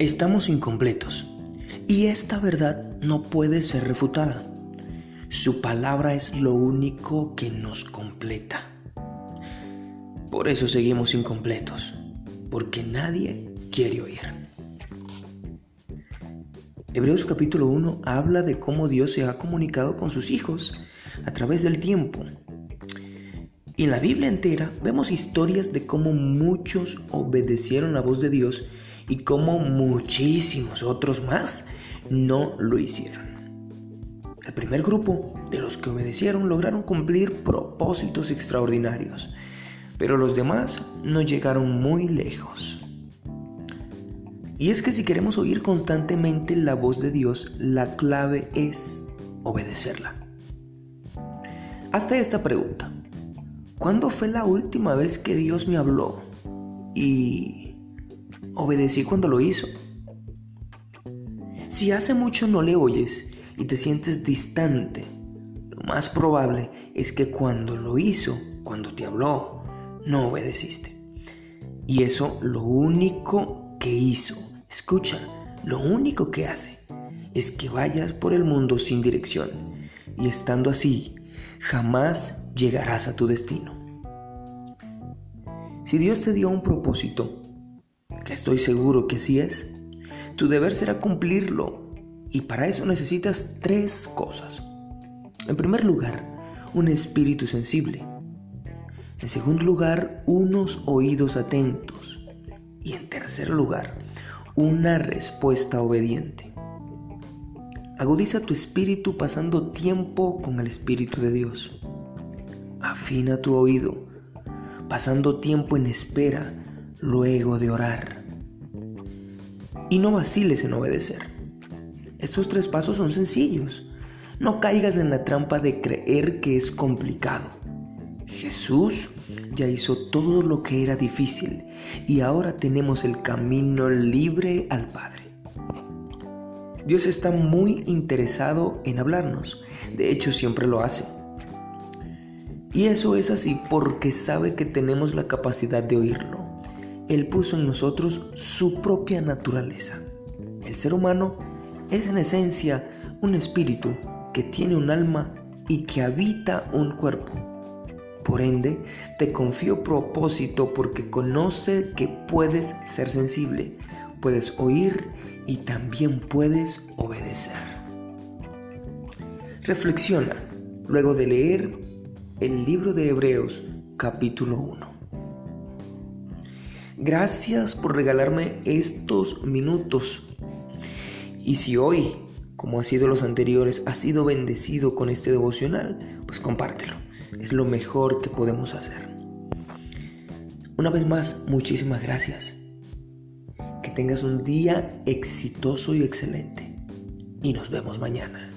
Estamos incompletos y esta verdad no puede ser refutada. Su palabra es lo único que nos completa. Por eso seguimos incompletos, porque nadie quiere oír. Hebreos capítulo 1 habla de cómo Dios se ha comunicado con sus hijos a través del tiempo. Y en la Biblia entera vemos historias de cómo muchos obedecieron la voz de Dios y cómo muchísimos otros más no lo hicieron. El primer grupo de los que obedecieron lograron cumplir propósitos extraordinarios, pero los demás no llegaron muy lejos. Y es que si queremos oír constantemente la voz de Dios, la clave es obedecerla. Hasta esta pregunta. ¿Cuándo fue la última vez que Dios me habló? Y obedecí cuando lo hizo. Si hace mucho no le oyes y te sientes distante, lo más probable es que cuando lo hizo, cuando te habló, no obedeciste. Y eso lo único que hizo, escucha, lo único que hace es que vayas por el mundo sin dirección. Y estando así, jamás llegarás a tu destino. Si Dios te dio un propósito, estoy seguro que así es, tu deber será cumplirlo y para eso necesitas tres cosas. En primer lugar, un espíritu sensible. En segundo lugar, unos oídos atentos. Y en tercer lugar, una respuesta obediente. Agudiza tu espíritu pasando tiempo con el Espíritu de Dios. Afina tu oído, pasando tiempo en espera luego de orar y no vaciles en obedecer. Estos tres pasos son sencillos. No caigas en la trampa de creer que es complicado. Jesús ya hizo todo lo que era difícil y ahora tenemos el camino libre al Padre. Dios está muy interesado en hablarnos. De hecho, siempre lo hace. Y eso es así porque sabe que tenemos la capacidad de oírlo. Él puso en nosotros su propia naturaleza. El ser humano es en esencia un espíritu que tiene un alma y que habita un cuerpo. Por ende, te confío propósito porque conoce que puedes ser sensible, puedes oír y también puedes obedecer. Reflexiona luego de leer el libro de Hebreos capítulo 1. Gracias por regalarme estos minutos. Y si hoy, como ha sido los anteriores, has sido bendecido con este devocional, pues compártelo. Es lo mejor que podemos hacer. Una vez más, muchísimas gracias. Que tengas un día exitoso y excelente. Y nos vemos mañana.